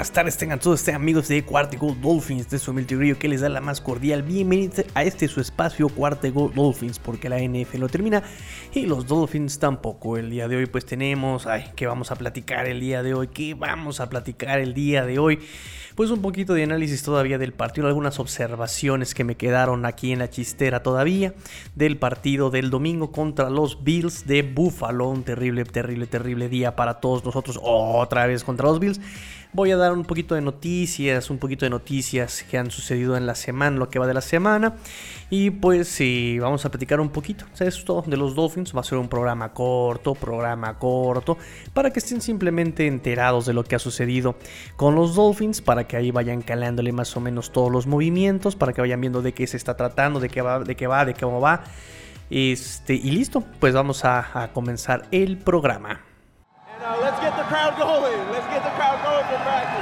Buenas tardes, tengan todos ustedes amigos de Cuarte Gold Dolphins, de su humilde Grillo que les da la más cordial bienvenida a este su espacio Cuarte Gold Dolphins, porque la NFL lo termina y los Dolphins tampoco. El día de hoy pues tenemos, ay, ¿qué vamos a platicar el día de hoy? ¿Qué vamos a platicar el día de hoy? Pues un poquito de análisis todavía del partido, algunas observaciones que me quedaron aquí en la chistera todavía del partido del domingo contra los Bills de Buffalo, un terrible, terrible, terrible día para todos nosotros, otra vez contra los Bills. Voy a dar un poquito de noticias, un poquito de noticias que han sucedido en la semana, lo que va de la semana. Y pues sí, vamos a platicar un poquito. O sea, esto de los Dolphins va a ser un programa corto, programa corto, para que estén simplemente enterados de lo que ha sucedido con los Dolphins, para que ahí vayan calándole más o menos todos los movimientos, para que vayan viendo de qué se está tratando, de qué va, de qué va, de cómo va. Este, y listo, pues vamos a, comenzar el programa. Now let's get the crowd going. Let's get the crowd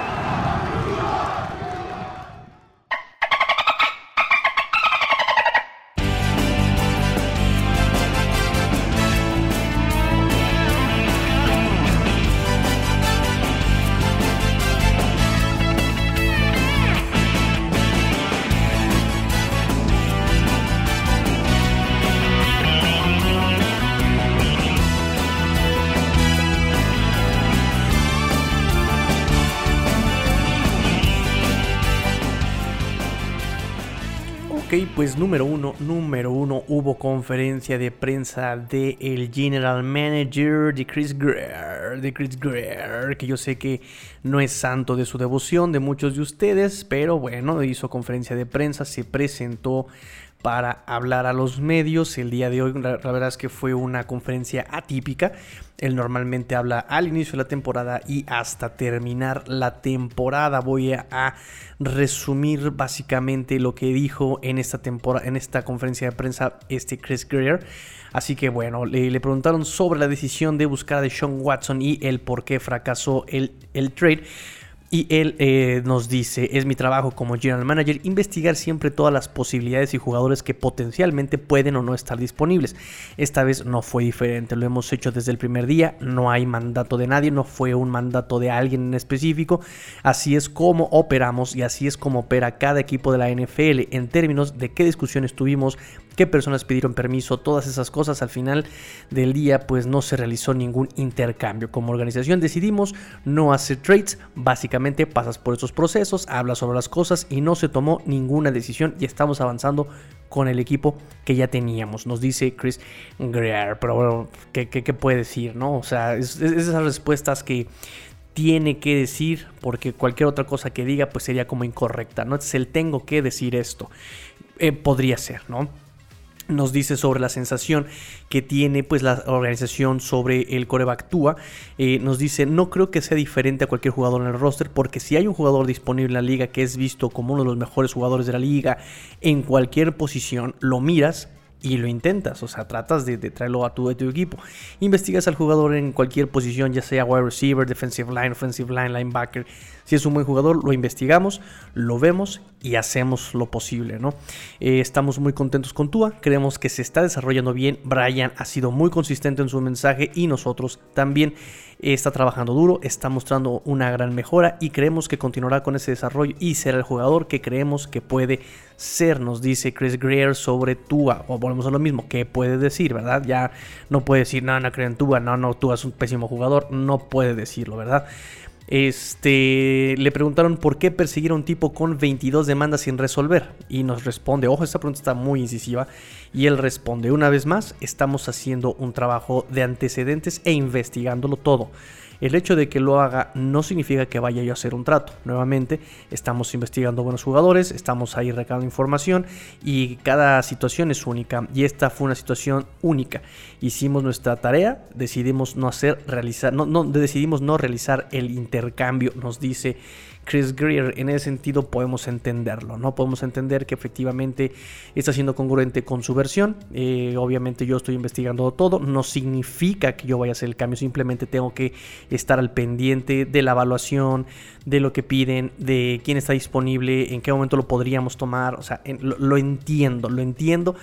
pues número uno, número uno, hubo conferencia de prensa de el general manager de Chris Greer, de Chris Greer, que yo sé que no es santo de su devoción de muchos de ustedes, pero bueno, hizo conferencia de prensa, se presentó para hablar a los medios. El día de hoy, la, verdad es que fue una conferencia atípica. Él normalmente habla al inicio de la temporada y hasta terminar la temporada. Voy a, resumir básicamente lo que dijo en esta temporada, en esta conferencia de prensa, este Chris Greer. Así que bueno, le, le, preguntaron sobre la decisión de buscar a Deshaun Watson y el por qué fracasó el, el trade. Y él eh, nos dice, es mi trabajo como general manager investigar siempre todas las posibilidades y jugadores que potencialmente pueden o no estar disponibles. Esta vez no fue diferente, lo hemos hecho desde el primer día, no hay mandato de nadie, no fue un mandato de alguien en específico. Así es como operamos y así es como opera cada equipo de la NFL en términos de qué discusiones tuvimos, qué personas pidieron permiso, todas esas cosas. Al final del día pues no se realizó ningún intercambio. Como organización decidimos no hacer trades, básicamente pasas por esos procesos, hablas sobre las cosas y no se tomó ninguna decisión y estamos avanzando con el equipo que ya teníamos, nos dice Chris Greer. Pero bueno, ¿qué, puede decir? no? O sea, es, es esas respuestas que tiene que decir porque cualquier otra cosa que diga pues sería como incorrecta, ¿no? Es el tengo que decir esto. Eh, podría ser, ¿no? Nos dice sobre la sensación que tiene pues la organización sobre el coreback Tua. Eh, nos dice, no creo que sea diferente a cualquier jugador en el roster, porque si hay un jugador disponible en la liga que es visto como uno de los mejores jugadores de la liga en cualquier posición, lo miras y lo intentas, o sea, tratas de, de traerlo a tu, a tu, equipo. Investigas al jugador en cualquier posición, ya sea wide receiver, defensive line, offensive line, linebacker. Si es un buen jugador, lo investigamos, lo vemos y hacemos lo posible, ¿no? Eh, estamos muy contentos con Tua, creemos que se está desarrollando bien. Brian ha sido muy consistente en su mensaje y nosotros también. Está trabajando duro, está mostrando una gran mejora y creemos que continuará con ese desarrollo y será el jugador que creemos que puede ser, nos dice Chris Greer sobre Tua. O volvemos a lo mismo, ¿qué puede decir, verdad? Ya no puede decir, no, no creo en Tua, no, no, Tua es un pésimo jugador, no puede decirlo, ¿verdad? Este, le preguntaron por qué perseguir a un tipo con 22 demandas sin resolver. Y nos responde, ojo, esta pregunta está muy incisiva. Y él responde, una vez más, estamos haciendo un trabajo de antecedentes e investigándolo todo. El hecho de que lo haga no significa que vaya yo a hacer un trato. Nuevamente, estamos investigando buenos jugadores, estamos ahí recabando información y cada situación es única. Y esta fue una situación única. Hicimos nuestra tarea, decidimos no hacer, realizar, no, decidimos no realizar el intercambio, nos dice Chris Greer. En ese sentido podemos entenderlo, ¿no? Podemos entender que efectivamente está siendo congruente con su versión. Eh, obviamente yo estoy investigando todo. No significa que yo vaya a hacer el cambio. Simplemente tengo que estar al pendiente de la evaluación, de lo que piden, de quién está disponible, en qué momento lo podríamos tomar. O sea, lo entiendo, lo entiendo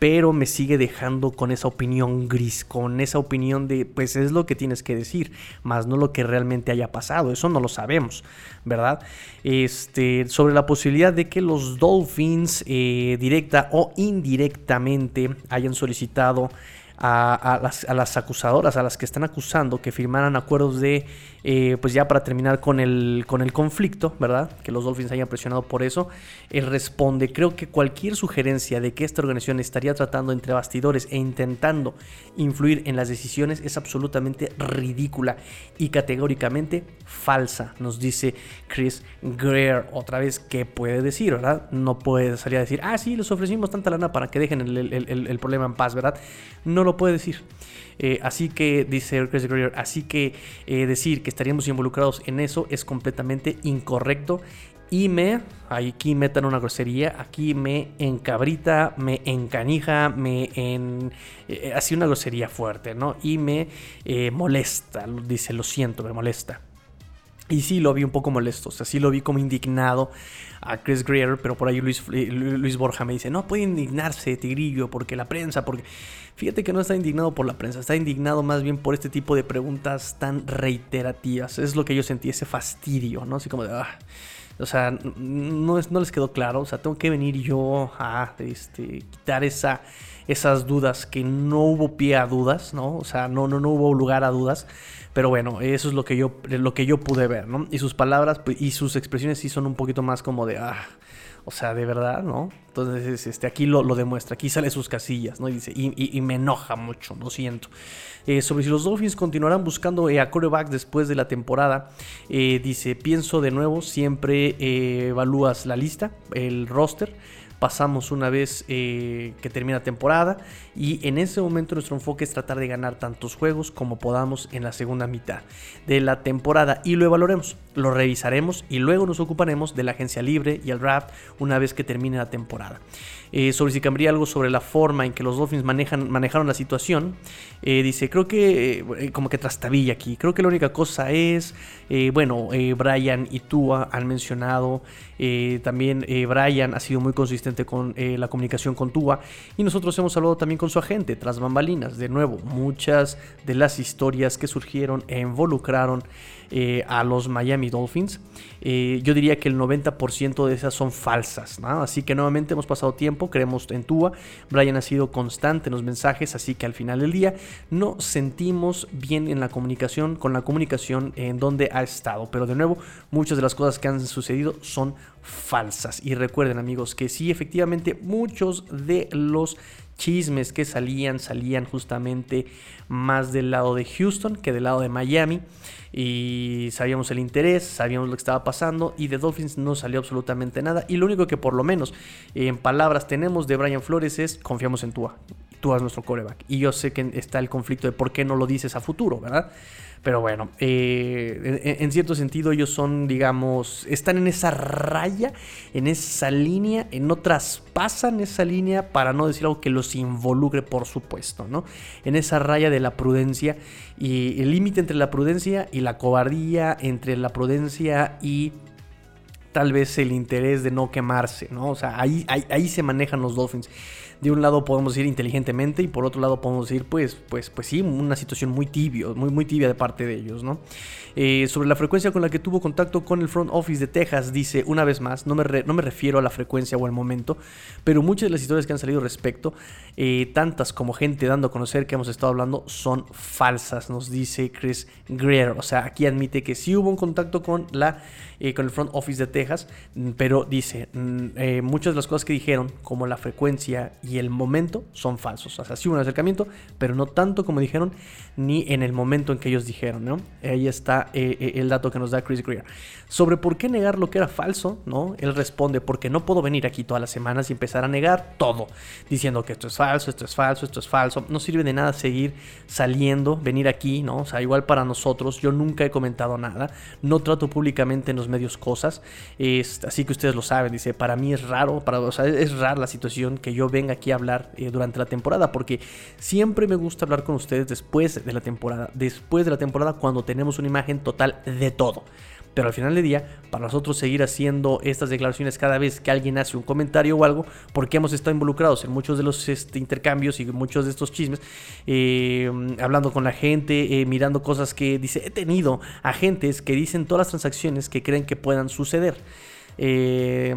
pero me sigue dejando con esa opinión gris, con esa opinión de, pues es lo que tienes que decir, más no lo que realmente haya pasado, eso no lo sabemos, ¿verdad? Este, sobre la posibilidad de que los Dolphins, eh, directa o indirectamente, hayan solicitado a, las, a, las, acusadoras, a las que están acusando, que firmaran acuerdos de eh, pues ya para terminar con el, con el conflicto, ¿verdad? Que los Dolphins hayan presionado por eso. Él responde, creo que cualquier sugerencia de que esta organización estaría tratando entre bastidores e intentando influir en las decisiones es absolutamente ridícula y categóricamente falsa, nos dice Chris Greer. Otra vez, ¿qué puede decir, verdad? No puede salir a decir, ah, sí, les ofrecimos tanta lana para que dejen el, el problema en paz, ¿verdad? No lo puede decir. Eh, así que, dice Chris Greer, así que eh, decir que estaríamos involucrados en eso es completamente incorrecto. Y me, aquí metan una grosería, aquí me encabrita, me encanija, me en... Eh, así una grosería fuerte, ¿no? Y me molesta, dice, lo siento, me molesta. Y sí lo vi un poco molesto, o sea, sí lo vi como indignado a Chris Greer, pero por ahí Luis, Luis Borja me dice, no puede indignarse, Tigrillo, porque la prensa, porque... Fíjate que no está indignado por la prensa, está indignado más bien por este tipo de preguntas tan reiterativas. Es lo que yo sentí, ese fastidio, ¿no? Así como de... Ah, o sea, no, no les quedó claro. O sea, tengo que venir yo a este, quitar esa, esas dudas, que no hubo pie a dudas, ¿no? O sea, no, no, no hubo lugar a dudas. Pero bueno, eso es lo que yo, lo que yo pude ver, ¿no? Y sus palabras pues, y sus expresiones sí son un poquito más como de... Ah, o sea, de verdad, ¿no? Entonces, este, aquí lo, demuestra, aquí sale sus casillas, ¿no? Y, dice, y, me enoja mucho, lo siento. Eh, sobre si los Dolphins continuarán buscando eh, a coreback después de la temporada, eh, dice, pienso de nuevo, siempre evalúas la lista, el roster pasamos una vez que termina temporada y en ese momento nuestro enfoque es tratar de ganar tantos juegos como podamos en la segunda mitad de la temporada y lo evaluaremos, lo revisaremos y luego nos ocuparemos de la agencia libre y el draft una vez que termine la temporada. Eh, sobre si cambiaría algo sobre la forma en que los Dolphins manejan, manejaron la situación, eh, dice, creo que eh, como que trastabilla aquí, creo que la única cosa es, bueno, Brian y Tua han mencionado, también Brian ha sido muy consistente con la comunicación con Tua y nosotros hemos hablado también con su agente tras bambalinas. De nuevo, muchas de las historias que surgieron e involucraron a los Miami Dolphins. Yo diría que el 90% de esas son falsas. Así que nuevamente hemos pasado tiempo, creemos en Tua. Brian ha sido constante en los mensajes, así que al final del día no sentimos bien en la comunicación, con la comunicación en donde ha estado. Pero de nuevo, muchas de las cosas que han sucedido son falsas. Y recuerden amigos que sí, efectivamente muchos de los chismes que salían, salían justamente más del lado de Houston que del lado de Miami. Y sabíamos el interés, sabíamos lo que estaba pasando y de Dolphins no salió absolutamente nada. Y lo único que por lo menos en palabras tenemos de Brian Flores es confiamos en Tua. Tua es nuestro coreback. Y yo sé que está el conflicto de por qué no lo dices a futuro, ¿verdad? Pero bueno, eh, en, cierto sentido ellos son, digamos, están en esa raya, en esa línea, no traspasan esa línea para no decir algo que los involucre, por supuesto, ¿no? En esa raya de la prudencia y el límite entre la prudencia y la cobardía, entre la prudencia y tal vez el interés de no quemarse, ¿no? O sea, ahí, ahí se manejan los Dolphins de un lado podemos ir inteligentemente y por otro lado podemos decir, pues, pues, pues sí, una situación muy tibio, muy, muy tibia de parte de ellos, ¿no? Eh, sobre la frecuencia con la que tuvo contacto con el front office de Texas, dice una vez más, no me, no me refiero a la frecuencia o al momento, pero muchas de las historias que han salido respecto, eh, tantas como gente dando a conocer que hemos estado hablando, son falsas, nos dice Chris Greer. O sea, aquí admite que sí hubo un contacto con, la, eh, con el front office de Texas, pero dice, mm, muchas de las cosas que dijeron, como la frecuencia y y el momento son falsos. O sea, sí un acercamiento, pero no tanto como dijeron, ni en el momento en que ellos dijeron. Ahí está eh, eh, el dato que nos da Chris Greer. Sobre por qué negar lo que era falso. Él responde, porque no puedo venir aquí todas las semanas y empezar a negar todo, diciendo que esto es falso, esto es falso, esto es falso. No sirve de nada seguir saliendo, venir aquí, ¿no? O sea, igual para nosotros, yo nunca he comentado nada, no trato públicamente en los medios cosas, así que ustedes lo saben, dice, para mí es raro, es rara la situación que yo venga aquí hablar eh, durante la temporada, porque siempre me gusta hablar con ustedes después de la temporada, después de la temporada cuando tenemos una imagen total de todo. Pero al final del día, para nosotros seguir haciendo estas declaraciones cada vez que alguien hace un comentario o algo, porque hemos estado involucrados en muchos de los este, intercambios y muchos de estos chismes, eh, hablando con la gente, eh, mirando cosas que dice, he tenido agentes que dicen todas las transacciones que creen que puedan suceder. Eh,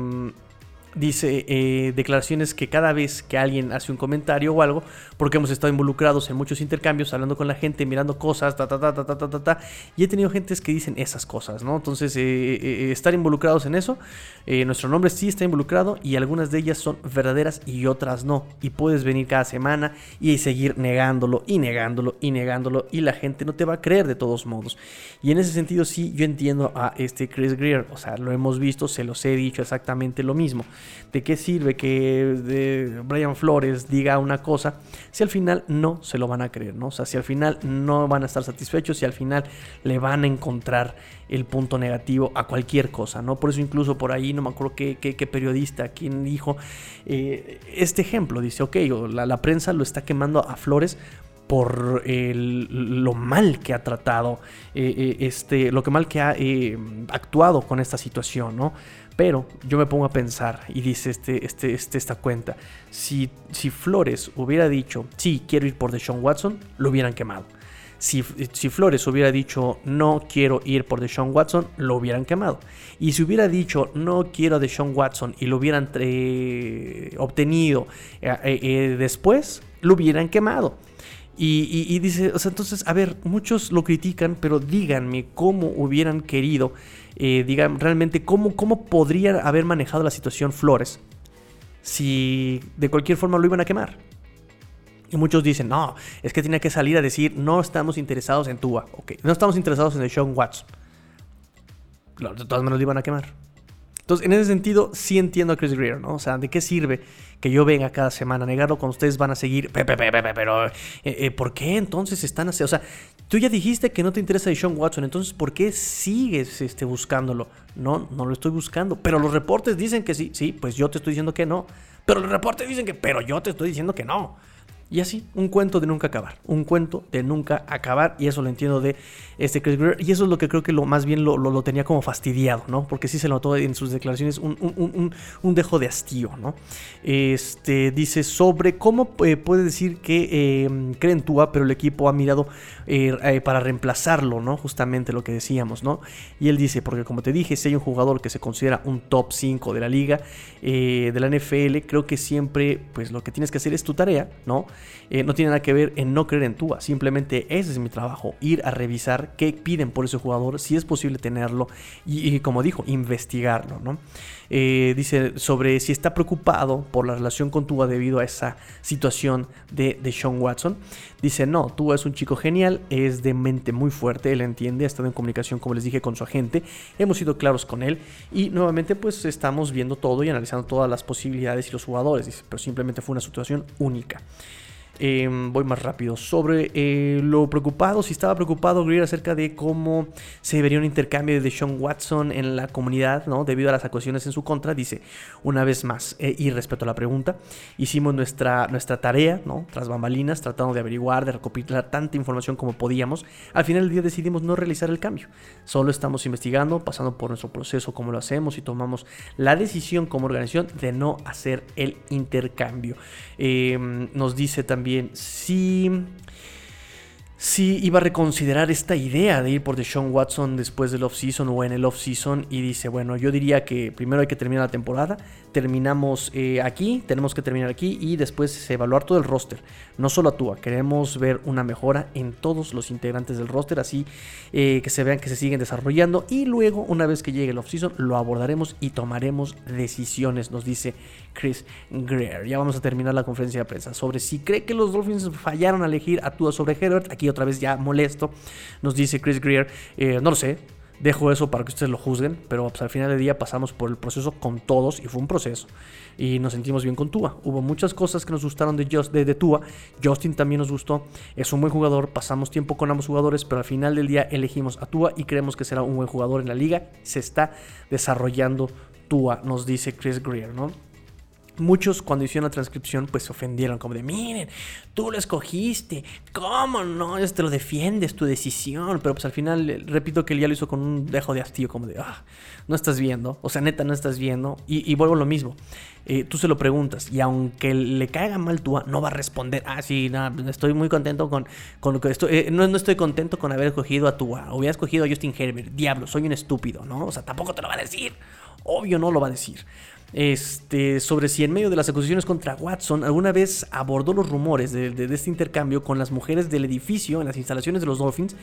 dice eh, declaraciones que cada vez que alguien hace un comentario o algo, porque hemos estado involucrados en muchos intercambios, hablando con la gente, mirando cosas, ta, ta, ta, ta, ta, ta, ta, y he tenido gentes que dicen esas cosas, ¿no? Entonces, eh, eh, estar involucrados en eso, nuestro nombre sí está involucrado y algunas de ellas son verdaderas y otras no, y puedes venir cada semana y seguir negándolo y negándolo y negándolo y la gente no te va a creer de todos modos. Y en ese sentido sí, yo entiendo a este Chris Greer, o sea, lo hemos visto, se los he dicho exactamente lo mismo. ¿De qué sirve que Brian Flores diga una cosa si al final no se lo van a creer, ¿no? O sea, si al final no van a estar satisfechos, si al final le van a encontrar el punto negativo a cualquier cosa, ¿no? Por eso incluso por ahí, no me acuerdo qué, periodista, quien dijo eh, este ejemplo, dice, ok, la, la prensa lo está quemando a Flores por lo mal que ha tratado, eh, eh, este, lo que mal que ha actuado con esta situación, ¿no? Pero yo me pongo a pensar y dice este, este, este, esta cuenta, si, si Flores hubiera dicho, sí, quiero ir por Deshaun Watson, lo hubieran quemado. Si, si, Flores hubiera dicho no quiero ir por Deshaun Watson, lo hubieran quemado. Y si hubiera dicho no quiero Deshaun Watson y lo hubieran eh, obtenido eh, eh, después, lo hubieran quemado. Y, y, dice, o sea, entonces, a ver, muchos lo critican, pero díganme cómo hubieran querido eh, digan realmente cómo, cómo podría haber manejado la situación Flores si de cualquier forma lo iban a quemar. Y muchos dicen, no, es que tiene que salir a decir, no estamos interesados en Tua, ok, no estamos interesados en el Sean Watts. De todas maneras lo iban a quemar. Entonces, en ese sentido, sí entiendo a Chris Greer, ¿no? O sea, ¿de qué sirve que yo venga cada semana a negarlo cuando ustedes van a seguir? pero, eh, eh, ¿por qué entonces están así? O sea, tú ya dijiste que no te interesa de Sean Watson, entonces, ¿por qué sigues este, buscándolo? No, no lo estoy buscando. Pero los reportes dicen que sí, sí, pues yo te estoy diciendo que no. Pero los reportes dicen que, pero yo te estoy diciendo que no. Y así, un cuento de nunca acabar. Un cuento de nunca acabar. Y eso lo entiendo de este Chris Greer. Y eso es lo que creo que lo más bien lo, tenía como fastidiado, ¿no? Porque sí se notó en sus declaraciones un, dejo de hastío, ¿no? Este dice sobre cómo eh, puede decir que eh, cree en Tua, pero el equipo ha mirado eh, para reemplazarlo, ¿no? Justamente lo que decíamos, ¿no? Y él dice, porque como te dije, si hay un jugador que se considera un top 5 de la liga, de la NFL, creo que siempre, pues lo que tienes que hacer es tu tarea, ¿no? Eh, no tiene nada que ver en no creer en Tua. Simplemente ese es mi trabajo, ir a revisar qué piden por ese jugador, si es posible tenerlo y, como dijo, investigarlo. ¿no? Eh, dice sobre si está preocupado por la relación con Tua debido a esa situación de, de Sean Watson. Dice, no, Tua es un chico genial, es de mente muy fuerte, él entiende, ha estado en comunicación, como les dije, con su agente, hemos sido claros con él y nuevamente pues estamos viendo todo y analizando todas las posibilidades y los jugadores, dice, pero simplemente fue una situación única. Em, voy más rápido. Sobre eh, lo preocupado, si estaba preocupado Greer acerca de cómo se vería un intercambio de Sean Watson en la comunidad, ¿no? Debido a las acusaciones en su contra, dice, una vez más, eh, y respecto a la pregunta, hicimos nuestra, nuestra tarea, ¿no? Tras bambalinas, tratando de averiguar, de recopilar tanta información como podíamos. Al final del día decidimos no realizar el cambio. Solo estamos investigando, pasando por nuestro proceso, como lo hacemos, y tomamos la decisión como organización de no hacer el intercambio. Em, nos dice también también si, si iba a reconsiderar esta idea de ir por Deshaun Watson después del off-season o en el off-season y dice, bueno, yo diría que primero hay que terminar la temporada, terminamos eh, aquí, tenemos que terminar aquí y después evaluar todo el roster. No solo a Tua, queremos ver una mejora en todos los integrantes del roster, así eh, que se vean que se siguen desarrollando. Y luego, una vez que llegue el offseason, lo abordaremos y tomaremos decisiones, nos dice Chris Greer. Ya vamos a terminar la conferencia de prensa sobre si cree que los Dolphins fallaron a elegir a Tua sobre Herbert. Aquí otra vez ya molesto, nos dice Chris Greer. Eh, no lo sé, Dejo eso para que ustedes lo juzguen, pero pues, al final del día pasamos por el proceso con todos y fue un proceso. Y nos sentimos bien con Tua. Hubo muchas cosas que nos gustaron de, Just, de, Tua. Justin también nos gustó. Es un buen jugador. Pasamos tiempo con ambos jugadores, pero al final del día elegimos a Tua y creemos que será un buen jugador en la liga. Se está desarrollando Tua, nos dice Chris Greer, ¿no? Muchos cuando hicieron la transcripción pues se ofendieron como de miren, tú lo escogiste, ¿cómo no? Te lo defiendes, tu decisión, pero pues al final repito que él ya lo hizo con un dejo de hastío como de, ah, no estás viendo, o sea, neta no estás viendo y, vuelvo a lo mismo, eh, tú se lo preguntas y aunque le caiga mal tú, no va a responder, ah, sí, no, estoy muy contento con, con lo que estoy, eh, no, no, estoy contento con haber escogido a Tua, hubiera escogido a Justin Herbert, diablo, soy un estúpido, ¿no? O sea, tampoco te lo va a decir, obvio no lo va a decir este, sobre si en medio de las acusaciones contra Watson alguna vez abordó los rumores de, este intercambio con las mujeres del edificio en las instalaciones de los Dolphins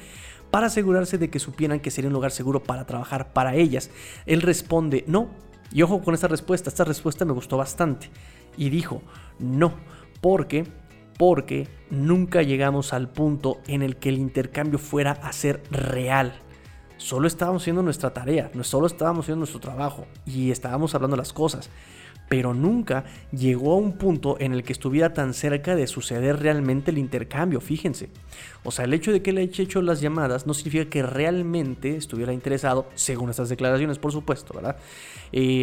para asegurarse de que supieran que sería un lugar seguro para trabajar para ellas. Él responde no. Y ojo con esta respuesta, esta respuesta me gustó bastante. Y dijo, no, porque porque nunca llegamos al punto en el que el intercambio fuera a ser real solo estábamos haciendo nuestra tarea, solo estábamos haciendo nuestro trabajo y estábamos hablando las cosas, pero nunca llegó a un punto en el que estuviera tan cerca de suceder realmente el intercambio, fíjense. O sea, el hecho de que le haya hecho las llamadas no significa que realmente estuviera interesado, según estas declaraciones, por supuesto, ¿verdad?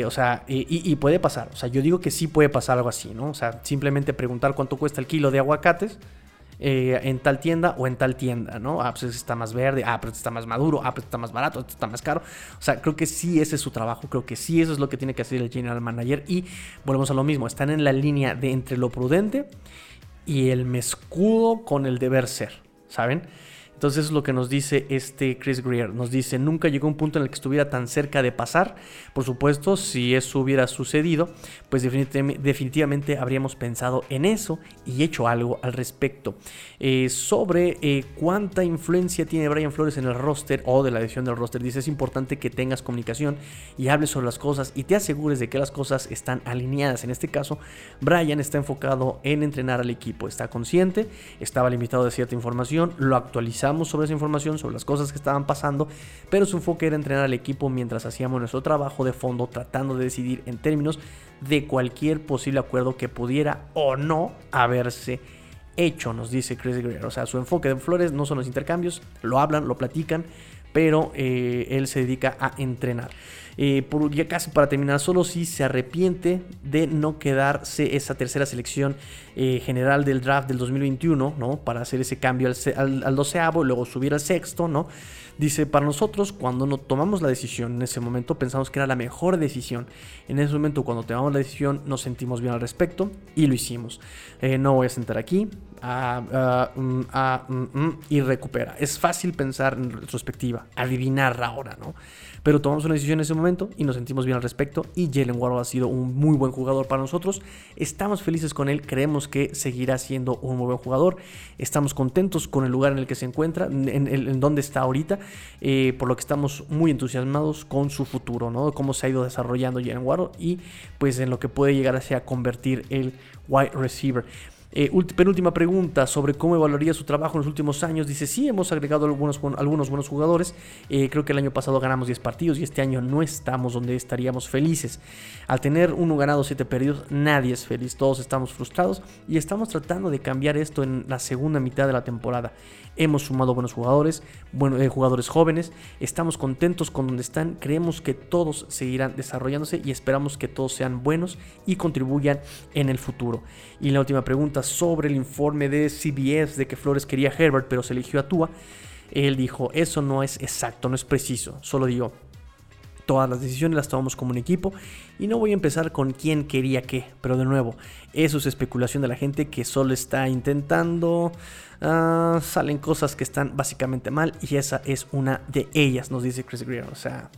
o sea, y, puede pasar, o sea, yo digo que sí puede pasar algo así, ¿no? O sea, simplemente preguntar cuánto cuesta el kilo de aguacates eh, en tal tienda o en tal tienda, ¿no? Ah, pues este está más verde, ah, pero este está más maduro, ah, pero este está más barato, está más caro. O sea, creo que sí ese es su trabajo, creo que sí eso es lo que tiene que hacer el general manager y volvemos a lo mismo, están en la línea de entre lo prudente y el mescudo con el deber ser, ¿saben? Entonces es lo que nos dice este Chris Greer. Nos dice, nunca llegó un punto en el que estuviera tan cerca de pasar. Por supuesto, si eso hubiera sucedido, pues definitivamente, habríamos pensado en eso y hecho algo al respecto. Eh, sobre eh, cuánta influencia tiene Brian Flores en el roster o de la edición del roster, dice, es importante que tengas comunicación y hables sobre las cosas y te asegures de que las cosas están alineadas. En este caso, Brian está enfocado en entrenar al equipo. Está consciente, estaba limitado de cierta información, lo actualizaba sobre esa información, sobre las cosas que estaban pasando, pero su enfoque era entrenar al equipo mientras hacíamos nuestro trabajo de fondo tratando de decidir en términos de cualquier posible acuerdo que pudiera o no haberse hecho, nos dice Chris Greer. O sea, su enfoque de Flores no son los intercambios, lo hablan, lo platican, pero eh, él se dedica a entrenar. Eh, por, ya casi para terminar, solo si se arrepiente de no quedarse esa tercera selección eh, general del draft del 2021, ¿no? Para hacer ese cambio al, al, doceavo y luego subir al sexto, ¿no? Dice, para nosotros, cuando no tomamos la decisión en ese momento, pensamos que era la mejor decisión. En ese momento, cuando tomamos la decisión, nos sentimos bien al respecto y lo hicimos. Eh, no voy a sentar aquí mm, mm, mm, y recupera. Es fácil pensar en retrospectiva, adivinar ahora, ¿no? Pero tomamos una decisión en ese momento y nos sentimos bien al respecto. Y Jalen Warhol ha sido un muy buen jugador para nosotros. Estamos felices con él, creemos que seguirá siendo un muy buen jugador. Estamos contentos con el lugar en el que se encuentra, en, donde está ahorita, eh, por lo que estamos muy entusiasmados con su futuro, ¿no? Cómo se ha ido desarrollando Jalen Warhol y pues en lo que puede llegar a convertir el wide receiver. Eh, penúltima pregunta sobre cómo evaluaría su trabajo en los últimos años. Dice, sí, hemos agregado algunos, buenos jugadores. Eh, creo que el año pasado ganamos 10 partidos y este año no estamos donde estaríamos felices. Al tener uno ganado, 7 perdidos, nadie es feliz. Todos estamos frustrados y estamos tratando de cambiar esto en la segunda mitad de la temporada. Hemos sumado buenos jugadores, bueno, eh, jugadores jóvenes. Estamos contentos con donde están. Creemos que todos seguirán desarrollándose y esperamos que todos sean buenos y contribuyan en el futuro. Y la última pregunta sobre el informe de CBS de que Flores quería a Herbert pero se eligió a Tua. Él dijo, eso no es exacto, no es preciso. Solo digo, todas las decisiones las tomamos como un equipo y no voy a empezar con quién quería qué, pero de nuevo, eso es especulación de la gente que solo está intentando Ah, salen cosas que están básicamente mal y esa es una de ellas, nos dice Chris Greer. O sea,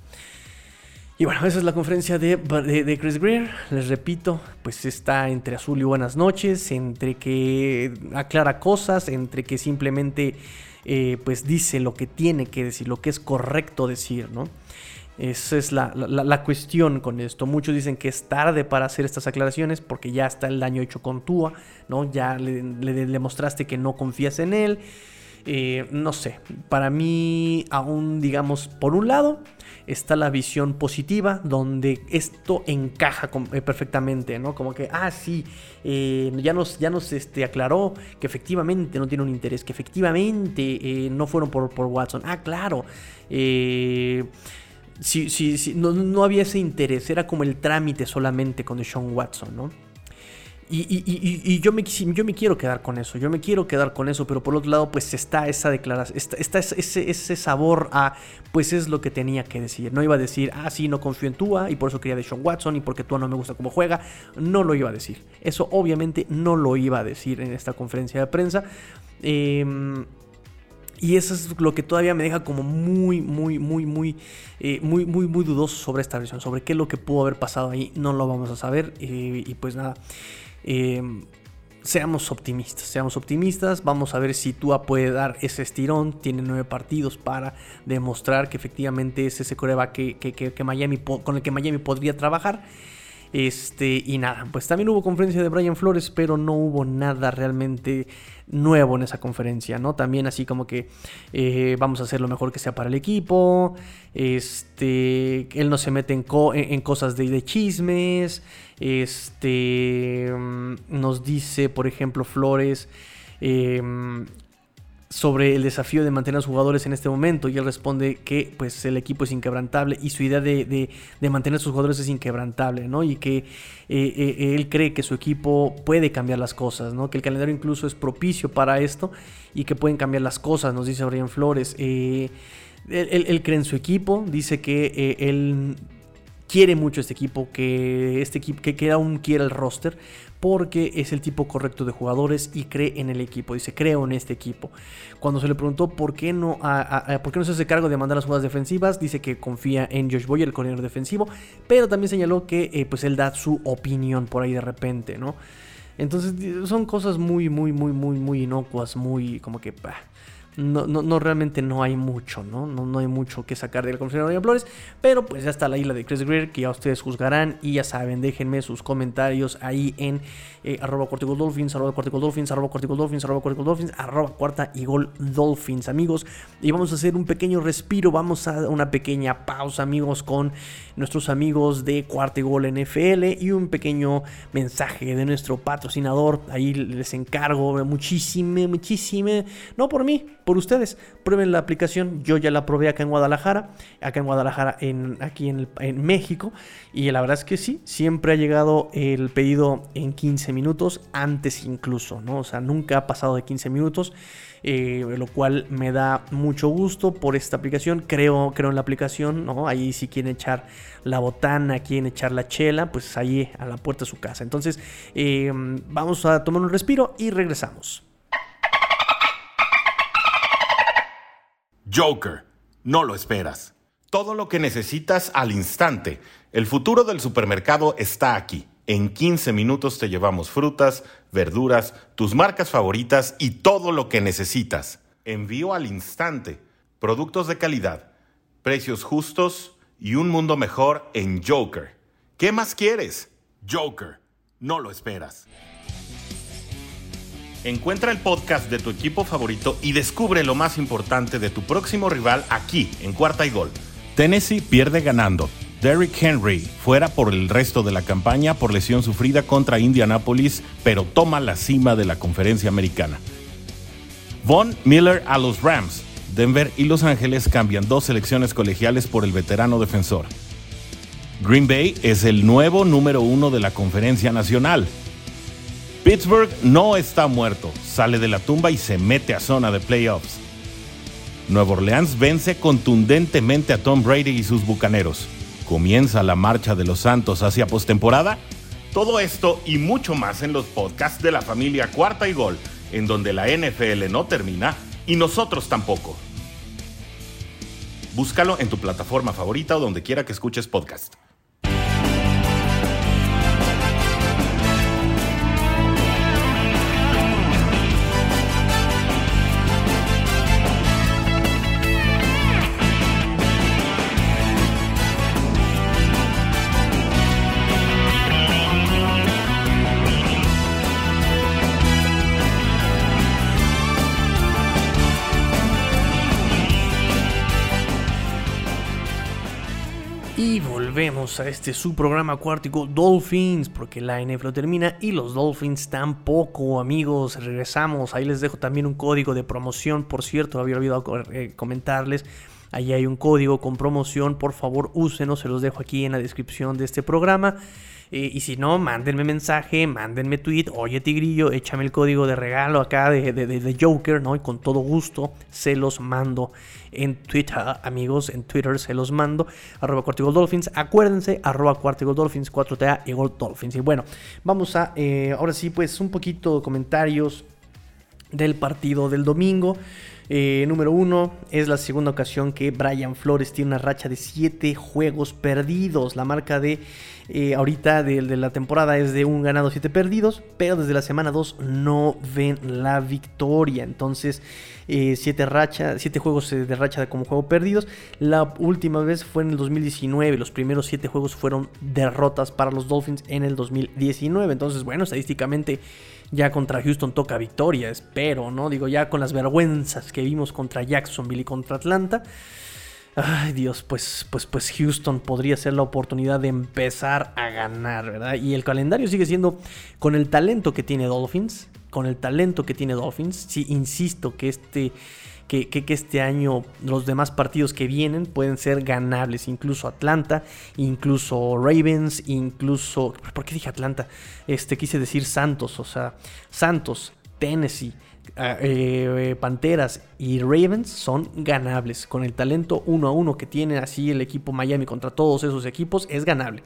Y bueno, esa es la conferencia de, de, Chris Greer. Les repito, pues está entre azul y buenas noches, entre que aclara cosas, entre que simplemente eh, pues dice lo que tiene que decir, lo que es correcto decir, ¿no? Esa es la, la, cuestión con esto. Muchos dicen que es tarde para hacer estas aclaraciones porque ya está el daño hecho con Tua, ¿no? Ya le, le demostraste que no confías en él. Eh, no sé, para mí aún digamos, por un lado está la visión positiva donde esto encaja eh, perfectamente, ¿no? Como que, ah, sí, eh, ya nos, ya nos este, aclaró que efectivamente no tiene un interés, que efectivamente no fueron por, por, Watson. Ah, claro. Sí, sí, no, no, había ese interés, era como el trámite solamente con Sean Watson, ¿no? Y, yo, me, yo me quiero quedar con eso, yo me quiero quedar con eso, pero por otro lado, pues está esa declaración, está, ese, ese, sabor a, pues es lo que tenía que decir. No iba a decir, ah, sí, no confío en Tua y por eso quería de Sean Watson y porque Tua no me gusta cómo juega. No lo iba a decir. Eso obviamente no lo iba a decir en esta conferencia de prensa. Em, y eso es lo que todavía me deja como muy, muy, muy, muy, eh, muy, muy, muy dudoso sobre esta versión. Sobre qué es lo que pudo haber pasado ahí, no lo vamos a saber. Eh, y pues nada. Em, seamos optimistas, seamos optimistas. Vamos a ver si Tua puede dar ese estirón. Tiene nueve partidos para demostrar que efectivamente es ese coreba que, que, Miami, con el que Miami podría trabajar. Este, y nada, pues también hubo conferencia de Brian Flores, pero no hubo nada realmente nuevo en esa conferencia, ¿no? También así como que eh, vamos a hacer lo mejor que sea para el equipo, este, él no se mete en, cosas de, de, chismes, este, mm, nos dice, por ejemplo, Flores, eh, sobre el desafío de mantener a los jugadores en este momento y él responde que pues el equipo es inquebrantable y su idea de, mantener a sus jugadores es inquebrantable, ¿no? Y que eh, eh, él cree que su equipo puede cambiar las cosas, ¿no? Que el calendario incluso es propicio para esto y que pueden cambiar las cosas, nos dice Brian Flores. Eh, él, cree en su equipo, dice que él quiere mucho este equipo, que este equipo, que, que aún quiere el roster, porque es el tipo correcto de jugadores y cree en el equipo. Dice, creo en este equipo. Cuando se le preguntó por qué no, por qué no se hace cargo de mandar las jugadas defensivas, dice que confía en Josh Boyer, el coordinador defensivo, pero también señaló que eh, pues él da su opinión por ahí de repente, ¿no? Entonces son cosas muy, muy, muy, muy, muy inocuas, muy como que no, no, realmente no hay mucho, ¿no? ¿no? No, hay mucho que sacar de la conferencia de Flores, pero pues ya está la isla de Chris Greer, que ya ustedes juzgarán y ya saben, déjenme sus comentarios ahí en eh, arroba Dolphins, arroba Dolphins, arroba Dolphins, arroba Dolphins, arroba cuarta y gol Dolphins, amigos. Y vamos a hacer un pequeño respiro, vamos a una pequeña pausa, amigos, con nuestros amigos de cuarta y gol NFL y un pequeño mensaje de nuestro patrocinador. Ahí les encargo muchísimo, muchísimo, no por mí, por ustedes. Prueben la aplicación, yo ya la probé acá en Guadalajara, acá en Guadalajara, en, aquí en, México. Y la verdad es que sí, siempre ha llegado el pedido en 15 minutos, antes incluso, ¿no? O sea, nunca ha pasado de 15 minutos. Eh, lo cual me da mucho gusto por esta aplicación. Creo, creo en la aplicación, ¿no? Ahí si quieren echar la botana, quieren echar la chela, pues ahí a la puerta de su casa. Entonces, eh, vamos a tomar un respiro y regresamos. Joker, no lo esperas. Todo lo que necesitas al instante. El futuro del supermercado está aquí. En 15 minutos te llevamos frutas, verduras, tus marcas favoritas y todo lo que necesitas. Envío al instante. Productos de calidad, precios justos y un mundo mejor en Joker. ¿Qué más quieres? Joker, no lo esperas. Encuentra el podcast de tu equipo favorito y descubre lo más importante de tu próximo rival aquí, en Cuarta y Gol. Tennessee pierde ganando. Derrick Henry fuera por el resto de la campaña por lesión sufrida contra Indianapolis, pero toma la cima de la conferencia americana. Von Miller a los Rams. Denver y Los Ángeles cambian dos selecciones colegiales por el veterano defensor. Green Bay es el nuevo número uno de la conferencia nacional. Pittsburgh no está muerto, sale de la tumba y se mete a zona de playoffs. Nueva Orleans vence contundentemente a Tom Brady y sus bucaneros. Comienza la marcha de los Santos hacia postemporada. Todo esto y mucho más en los podcasts de la familia Cuarta y Gol, en donde la NFL no termina y nosotros tampoco. Búscalo en tu plataforma favorita o donde quiera que escuches podcast. Volvemos a este su programa cuártico Dolphins, porque la NFL termina y los Dolphins tampoco, amigos. Regresamos, ahí les dejo también un código de promoción, por cierto, había olvidado eh, comentarles. Ahí hay un código con promoción, por favor úsenlo, se los dejo aquí en la descripción de este programa. Eh, y si no, mándenme mensaje, mándenme tweet, oye Tigrillo, échame el código de regalo acá de, de, Joker, ¿no? Y con todo gusto se los mando en Twitter, amigos, en Twitter se los mando, arroba acuérdense, arroba Cuartigo Dolphins, 4TA y Gold Dolphins. Y bueno, vamos a, eh, ahora sí, pues un poquito de comentarios del partido del domingo. Eh, número uno, es la segunda ocasión que Brian Flores tiene una racha de 7 juegos perdidos. La marca de eh, ahorita de, la temporada es de un ganado, 7 perdidos, pero desde la semana 2 no ven la victoria. Entonces, 7 eh, siete juegos de racha como juego perdidos. La última vez fue en el 2019. Los primeros 7 juegos fueron derrotas para los Dolphins en el 2019. Entonces, bueno, estadísticamente ya contra Houston toca victoria, espero, ¿no? Digo, ya con las vergüenzas que vimos contra Jacksonville y contra Atlanta. Ay Dios, pues, pues, pues Houston podría ser la oportunidad de empezar a ganar, ¿verdad? Y el calendario sigue siendo con el talento que tiene Dolphins, con el talento que tiene Dolphins. Sí, insisto que este que, este año los demás partidos que vienen pueden ser ganables. Incluso Atlanta, incluso Ravens, incluso... ¿Por qué dije Atlanta? Este, quise decir Santos, o sea, Santos, Tennessee. Ah, eh, Panteras y Ravens son ganables. Con el talento uno a uno que tiene así el equipo Miami contra todos esos equipos, es ganable.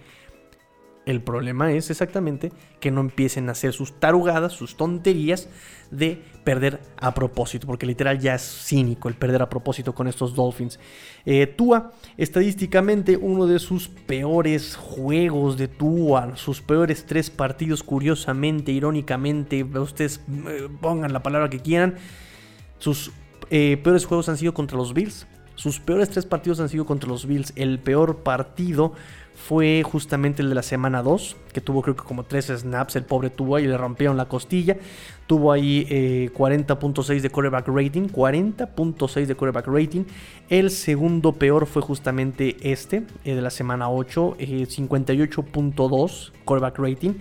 El problema es exactamente que no empiecen a hacer sus tarugadas, sus tonterías de perder a propósito, porque literal ya es cínico el perder a propósito con estos Dolphins. Eh, Tua, estadísticamente, uno de sus peores juegos de Tua, sus peores tres partidos, curiosamente, irónicamente, ustedes eh, pongan la palabra que quieran, sus eh, peores juegos han sido contra los Bills. Sus peores tres partidos han sido contra los Bills. El peor partido fue justamente el de la semana 2, que tuvo creo que como 3 snaps, el pobre tuvo ahí, le rompieron la costilla, tuvo ahí 40.6 eh, de quarterback rating, 40.6 de quarterback rating, el segundo peor fue justamente este, eh, de la semana 8, 58.2 eh, quarterback rating.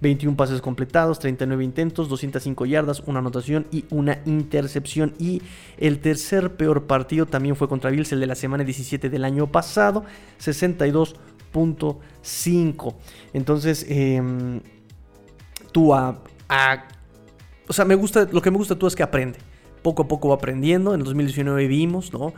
21 pases completados, 39 intentos, 205 yardas, una anotación y una intercepción. Y el tercer peor partido también fue contra Bills, el de la semana 17 del año pasado, 62 5 Entonces, eh, tú a, O sea, me gusta, lo que me gusta tú es que aprende. Poco a poco va aprendiendo. En el 2019 vimos, ¿no?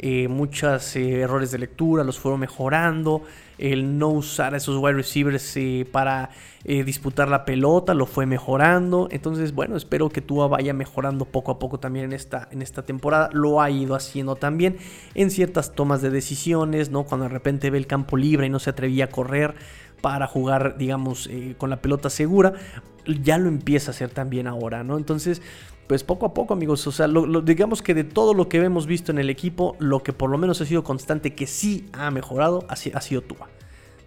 Eh, muchos eh, errores de lectura, los fueron mejorando. El no usar a esos wide receivers eh, para disputar la pelota lo fue mejorando. Entonces, bueno, espero que Tua vaya mejorando poco a poco también en esta, en esta temporada. Lo ha ido haciendo también en ciertas tomas de decisiones, ¿no? Cuando de repente ve el campo libre y no se atrevía a correr para jugar, digamos, con la pelota segura, ya lo empieza a hacer también ahora, ¿no? Entonces, pues poco a poco, amigos. O sea, digamos que de todo lo que hemos visto en el equipo, lo que por lo menos ha sido constante, que sí ha mejorado, ha, sido Tua.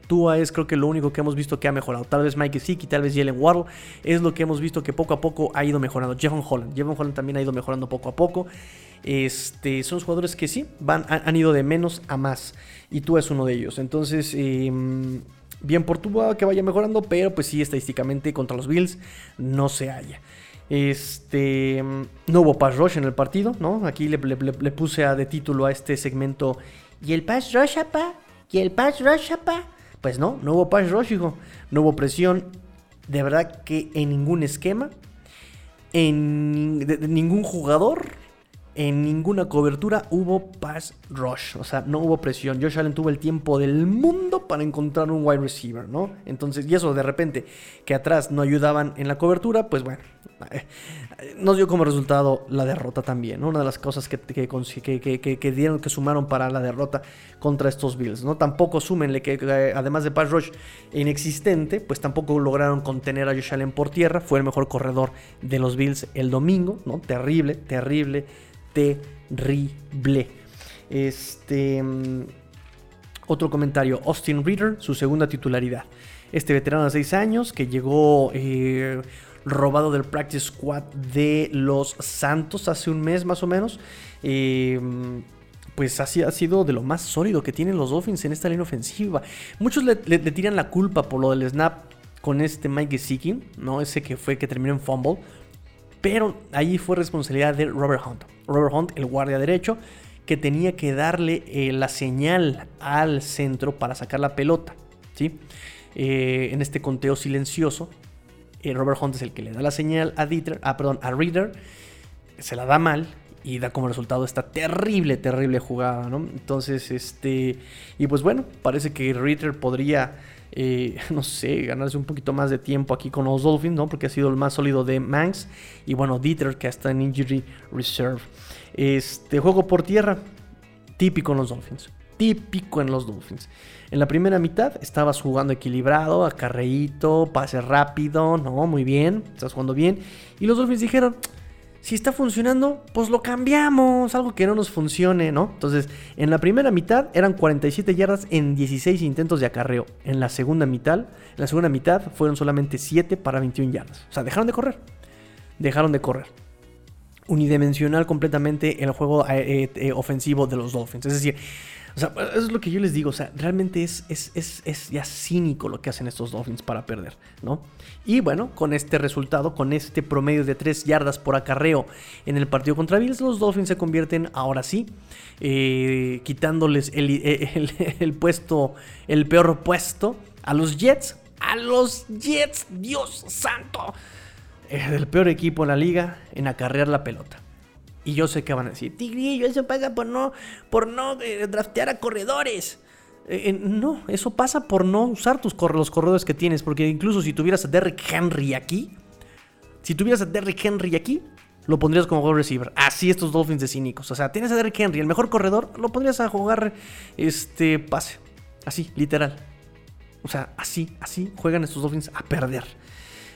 Tua es creo que lo único que hemos visto que ha mejorado. Tal vez Mike Siki, tal vez Jalen Waddle. Es lo que hemos visto que poco a poco ha ido mejorando. Jevon Holland. Jevon Holland también ha ido mejorando poco a poco. Este, son jugadores que sí, van, han, ido de menos a más. Y Tua es uno de ellos. Entonces, em, bien por Tua que vaya mejorando, pero pues sí, estadísticamente contra los Bills no se halla. Este, no hubo pass rush en el partido, ¿no? Aquí le, puse a, de título a este segmento. ¿Y el pass rush, apa? ¿Y el pass rush, apa? Pues no, no hubo pass rush, hijo. No hubo presión. De verdad que en ningún esquema, en ningún jugador, en ninguna cobertura hubo pass rush. O sea, no hubo presión. Josh Allen tuvo el tiempo del mundo para encontrar un wide receiver, ¿no? Entonces, y eso de repente, que atrás no ayudaban en la cobertura, pues bueno, eh, nos dio como resultado la derrota también, Una de las cosas que, que, que, dieron, que sumaron para la derrota contra estos Bills, ¿no? Tampoco súmenle que, además de Pass Rush inexistente, pues tampoco lograron contener a Josh Allen por tierra, fue el mejor corredor de los Bills el domingo, ¿no? Terrible, terrible, terrible. Este... Mm, otro comentario, Austin Reader, su segunda titularidad. Este veterano de 6 años que llegó... Eh, robado del practice squad de los Santos hace un mes más o menos. Em, pues ha sido de lo más sólido que tienen los Dolphins en esta línea ofensiva. Muchos le, tiran la culpa por lo del snap con este Mike Gesicki, ¿no? Ese que fue que terminó en fumble. Pero ahí fue responsabilidad de Robert Hunt. Robert Hunt, el guardia derecho, que tenía que darle eh, la señal al centro para sacar la pelota, ¿sí? Eh, en este conteo silencioso eh, Robert Hunt es el que le da la señal a Dieter, ah, perdón, a Reader, se la da mal y da como resultado esta terrible, terrible jugada, ¿no? Entonces, este, y pues bueno, parece que Reader podría, eh, no sé, ganarse un poquito más de tiempo aquí con los Dolphins, ¿no? Porque ha sido el más sólido de Manx y bueno, Dieter que está en Injury Reserve. Este juego por tierra, típico en los Dolphins, típico en los Dolphins. En la primera mitad estabas jugando equilibrado, acarreíto, pase rápido, no, muy bien, estás jugando bien. Y los Dolphins dijeron, si está funcionando, pues lo cambiamos, algo que no nos funcione, ¿no? Entonces, en la primera mitad eran 47 yardas en 16 intentos de acarreo. En la segunda mitad, en la segunda mitad fueron solamente 7 para 21 yardas. O sea, dejaron de correr. Dejaron de correr unidimensional completamente el juego eh, eh, ofensivo de los Dolphins. Es decir, o sea, eso es lo que yo les digo. O sea, realmente es, es, ya cínico lo que hacen estos Dolphins para perder, ¿no? Y bueno, con este resultado, con este promedio de 3 yardas por acarreo en el partido contra Bills, los Dolphins se convierten ahora sí, eh, quitándoles el, el puesto, el peor puesto a los Jets. A los Jets, Dios santo. El peor equipo en la liga en acarrear la pelota. Y yo sé que van a decir, Tigrillo, eso pasa por no, por no eh, draftear a corredores. Eh, eh, no, eso pasa por no usar tus los corredores que tienes. Porque incluso si tuvieras a Derrick Henry aquí, si tuvieras a Derrick Henry aquí, lo pondrías como wide receiver. Así estos Dolphins de cínicos. O sea, tienes a Derrick Henry, el mejor corredor, lo pondrías a jugar este pase. Así, literal. O sea, así, así juegan estos Dolphins a perder.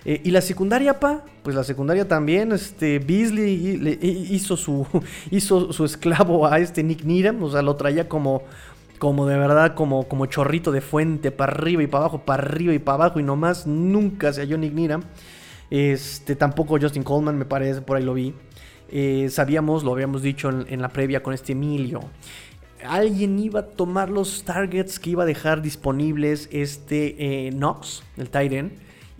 Eh, y la secundaria, pa, pues la secundaria también, este, Beasley hizo su, hizo su esclavo a este Nick Needham, o sea, lo traía como, como de verdad, como, como chorrito de fuente, para arriba y para abajo, para arriba y para abajo, y nomás nunca se halló Nick Needham. Este, tampoco Justin Coleman, me parece, por ahí lo vi. Eh, sabíamos, lo habíamos dicho en, la previa con este Emilio. Alguien iba a tomar los targets que iba a dejar disponibles este eh, Knox, el Titan.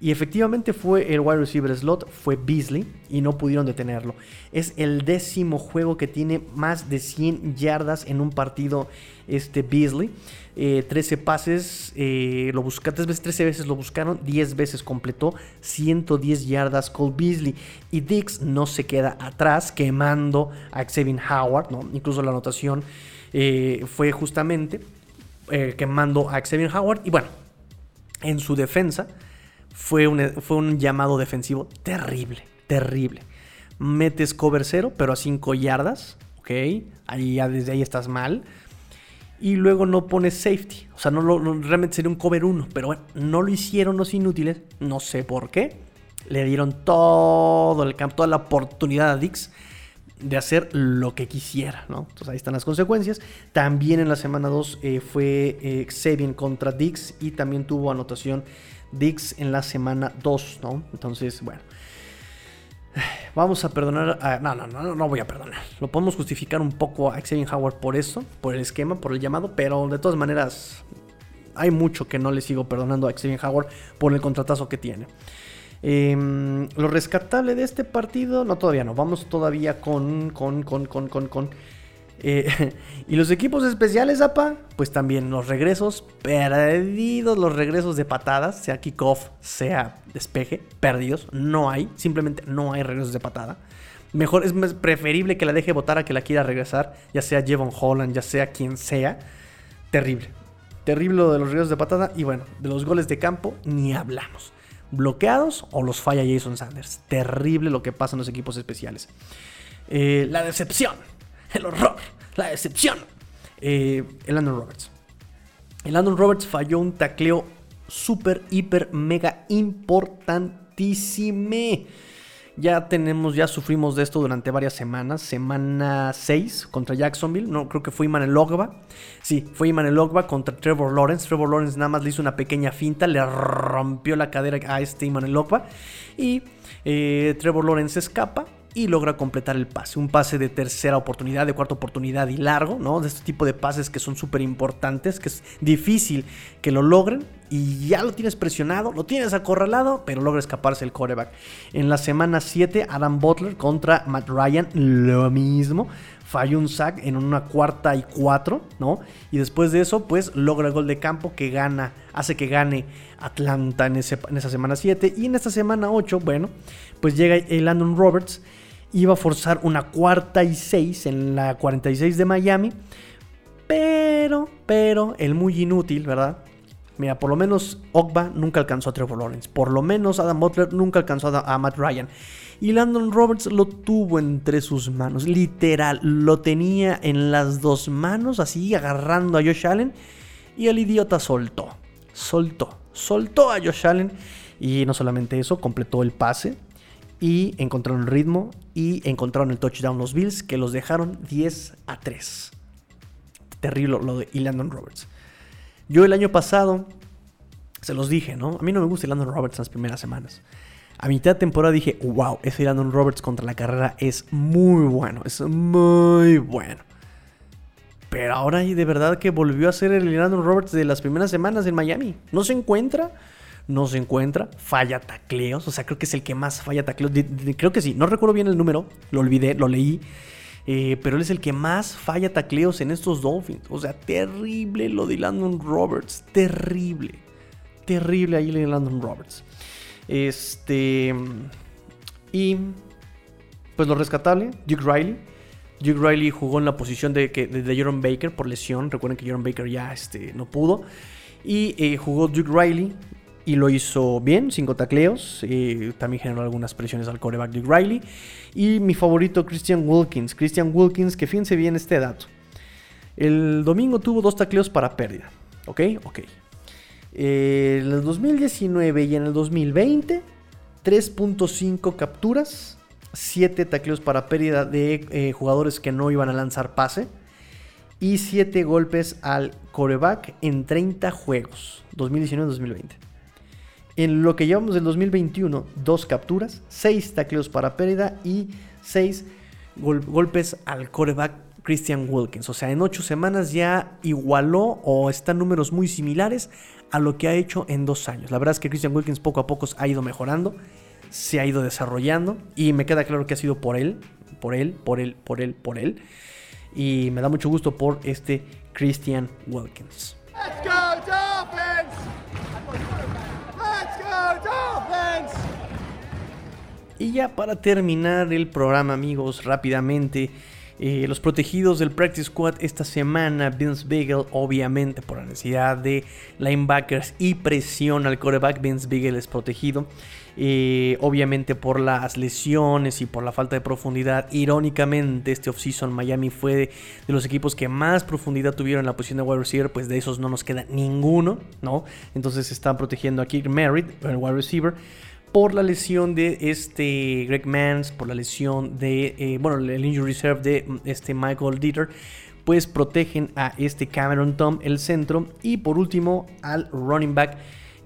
Y efectivamente fue el wide receiver slot, fue Beasley, y no pudieron detenerlo. Es el décimo juego que tiene más de 100 yardas en un partido este Beasley. 13 eh, pases, eh, lo buscaron, 3 veces, 13 veces lo buscaron, 10 veces completó, 110 yardas Cole Beasley. Y Dix no se queda atrás, quemando a Xavier Howard, ¿no? incluso la anotación eh, fue justamente quemando a Xavier Howard. Y bueno, en su defensa fue un, fue un llamado defensivo terrible, terrible. Metes cover cero, pero a 5 yardas, ¿ok? Ahí ya desde ahí estás mal. Y luego no pones safety. O sea, no, realmente sería un cover 1. Pero bueno, no lo hicieron los inútiles. No sé por qué. Le dieron todo el campo, toda la oportunidad a Dix de hacer lo que quisiera, ¿no? Entonces ahí están las consecuencias. También en la semana 2 eh, fue eh, contra Dix y también tuvo anotación Dix en la semana 2, ¿no? Entonces, bueno. Vamos a perdonar a... No, no, no, no voy a perdonar. Lo podemos justificar un poco a Xavier Howard por eso, por el esquema, por el llamado, pero de todas maneras hay mucho que no le sigo perdonando a Xavier Howard por el contratazo que tiene. Em, lo rescatable de este partido, no todavía no, vamos todavía con, con, con, con, con, con eh, y los equipos especiales, apa, pues también los regresos perdidos, los regresos de patadas, sea kickoff, sea despeje, perdidos. No hay, simplemente no hay regresos de patada. Mejor es preferible que la deje votar a que la quiera regresar, ya sea Jevon Holland, ya sea quien sea. Terrible. Terrible lo de los regresos de patada. Y bueno, de los goles de campo ni hablamos. bloqueados o los falla Jason Sanders. Terrible lo que pasa en los equipos especiales. Eh, la decepción, el horror, la decepción. Eh, el Roberts. El Roberts falló un tacleo súper, hiper, mega importantísimo. Ya tenemos, ya sufrimos de esto durante varias semanas. Semana 6 contra Jacksonville. No, creo que fue Iman Ogba. Sí, fue Iman Ogba contra Trevor Lawrence. Trevor Lawrence nada más le hizo una pequeña finta. Le rompió la cadera a este Iman Ogba. Y eh, Trevor Lawrence escapa y logra completar el pase. Un pase de tercera oportunidad, de cuarta oportunidad y largo, ¿no? De este tipo de pases que son súper importantes, que es difícil que lo logren y ya lo tienes presionado, lo tienes acorralado, pero logra escaparse el coreback. En la semana 7, Adam Butler contra Matt Ryan, lo mismo. Falló un sack en una cuarta y cuatro, ¿no? Y después de eso, pues logra el gol de campo que gana, hace que gane Atlanta en, esa semana 7. Y en esta semana 8, bueno, pues llega el Landon Roberts iba a forzar una cuarta y seis en la 46 de Miami. Pero, pero, el muy inútil, ¿verdad? Mira, por lo menos Ogba nunca alcanzó a Trevor Lawrence. Por lo menos Adam Butler nunca alcanzó a, Matt Ryan. Y Landon Roberts lo tuvo entre sus manos. Literal, lo tenía en las dos manos, así agarrando a Josh Allen. Y el idiota soltó. Soltó. Soltó a Josh Allen. Y no solamente eso, completó el pase y encontraron el ritmo y encontraron el touchdown los Bills que los dejaron 10 a 3. Terrible lo de Landon Roberts. Yo el año pasado se los dije, ¿no? A mí no me gusta Landon Roberts en las primeras semanas. A mitad de temporada dije, wow, ese Landon Roberts contra la carrera es muy bueno, es muy bueno. Pero ahora de verdad que volvió a ser el Landon Roberts de las primeras semanas en Miami. No se encuentra no se encuentra, falla tacleos, o sea, creo que es el que más falla tacleos, creo que sí, no recuerdo bien el número, lo olvidé, lo leí, eh, pero él es el que más falla tacleos en estos Dolphins, o sea, terrible lo de Landon Roberts, terrible, terrible ahí de Landon Roberts. Este, y pues lo rescatable, Duke Riley. Duke Riley jugó en la posición de, de, Jerome Baker por lesión. Recuerden que Jerome Baker ya este, no pudo. Y eh, jugó Duke Riley y lo hizo bien, cinco tacleos. y también generó algunas presiones al coreback de Riley. Y mi favorito, Christian Wilkins. Christian Wilkins, que fíjense bien este dato. El domingo tuvo dos tacleos para pérdida. ¿Ok? Ok. en el 2019 y en el 2020, 3.5 capturas, 7 tacleos para pérdida de eh, jugadores que no iban a lanzar pase y 7 golpes al coreback en 30 juegos, 2019-2020. En lo que llevamos del 2021, dos capturas, seis tacleos para pérdida y seis golpes al coreback Christian Wilkins. O sea, en ocho semanas ya igualó o están números muy similares a lo que ha hecho en dos años. La verdad es que Christian Wilkins poco a poco ha ido mejorando, se ha ido desarrollando y me queda claro que ha sido por él, por él, por él, por él, por él. Y me da mucho gusto por este Christian Wilkins. Y ya para terminar el programa, amigos, rápidamente. Eh, los protegidos del Practice Squad esta semana, Vince Beagle, obviamente por la necesidad de linebackers y presión al coreback, Vince Beagle es protegido. Eh, obviamente por las lesiones y por la falta de profundidad. Irónicamente, este offseason Miami fue de, los equipos que más profundidad tuvieron en la posición de wide receiver, pues de esos no nos queda ninguno, ¿no? Entonces están protegiendo a Merritt, el wide receiver por la lesión de este Greg Mans, por la lesión de, eh, bueno, el injury reserve de mm, este Michael Dieter, pues protegen a este Cameron Tom, el centro, y por último al running back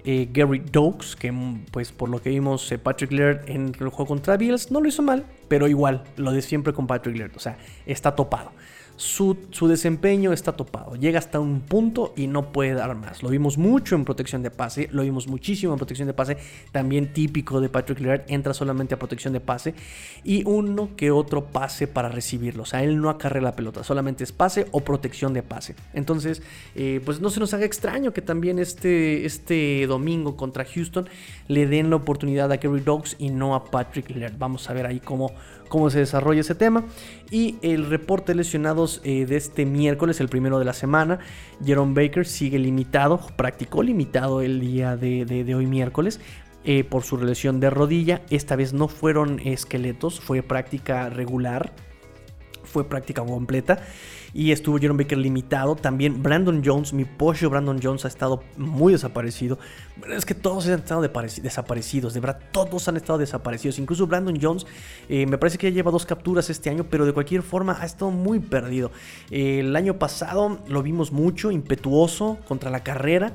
eh, Gary Dokes, que mm, pues por lo que vimos eh, Patrick Laird en el juego contra Bills no lo hizo mal, pero igual, lo de siempre con Patrick Laird, o sea, está topado su, desempeño está topado. Llega hasta un punto y no puede dar más. Lo vimos mucho en protección de pase, lo vimos muchísimo en protección de pase, también típico de Patrick Laird, entra solamente a protección de pase y uno que otro pase para recibirlo. O sea, él no acarrea la pelota, solamente es pase o protección de pase. Entonces, eh, pues no se nos haga extraño que también este, este domingo contra Houston le den la oportunidad a Kerry Dogs y no a Patrick Laird. Vamos a ver ahí cómo cómo se desarrolla ese tema. Y el reporte de eh, de este miércoles, el primero de la semana, Jerome Baker sigue limitado, practicó limitado el día de, hoy miércoles. eh, por su lesión de rodilla. Esta vez no fueron esqueletos, fue práctica regular, fue práctica completa y estuvo Jerome Baker limitado. También Brandon Jones, mi pollo Brandon Jones ha estado muy desaparecido. Es que todos han estado desaparecidos, de verdad, todos han estado desaparecidos. Incluso Brandon Jones, eh, me parece que ya lleva dos capturas este año, pero de cualquier forma ha estado muy perdido. Eh, el año pasado lo vimos mucho, impetuoso contra la carrera.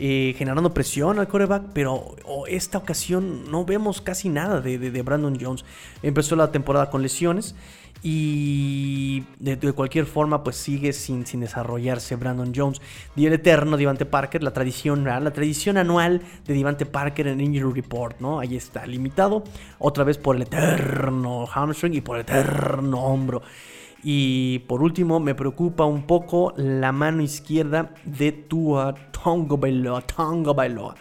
Eh, generando presión al coreback, pero esta ocasión no vemos casi nada de, de Brandon Jones. Empezó la temporada con lesiones y de, cualquier forma, pues sigue sin, sin desarrollarse Brandon Jones. El eterno Divante Parker, la tradición, la tradición anual de Divante Parker en Injury Report, ¿no? Ahí está, limitado otra vez por el eterno hamstring y por el eterno hombro. Y por último, me preocupa un poco la mano izquierda de Tua Tongo Bailoa. Tongo Bailoa.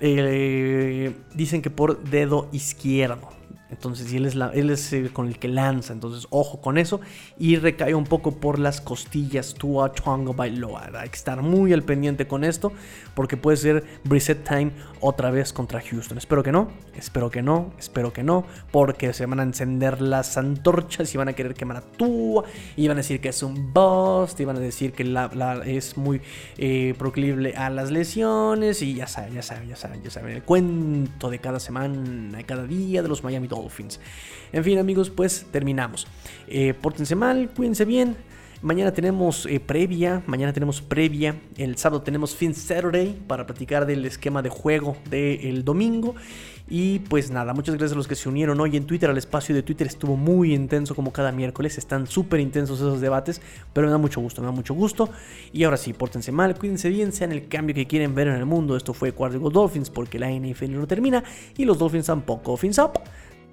Eh, dicen que por dedo izquierdo. Entonces, él es, la, él es el con el que lanza. Entonces, ojo con eso. Y recae un poco por las costillas Tua Tongo Bailoa. Hay que estar muy al pendiente con esto. Porque puede ser Reset Time otra vez contra Houston. Espero que no. Espero que no. Espero que no. Porque se van a encender las antorchas y van a querer quemar a Tua. Y van a decir que es un bust. Y van a decir que es muy eh, proclible a las lesiones. Y ya saben, ya saben, ya saben, ya saben. El cuento de cada semana, de cada día de los Miami En fin, amigos, pues terminamos. Eh, pórtense mal, cuídense bien. Mañana tenemos eh, previa, mañana tenemos previa, el sábado tenemos Fin Saturday para platicar del esquema de juego del domingo. Y pues nada, muchas gracias a los que se unieron hoy en Twitter. Al espacio de Twitter estuvo muy intenso como cada miércoles. Están súper intensos esos debates, pero me da mucho gusto, me da mucho gusto. Y ahora sí, pórtense mal, cuídense bien, sean el cambio que quieren ver en el mundo. Esto fue Cuarto Dolphins porque la NFL no termina y los Dolphins tampoco. Fins up.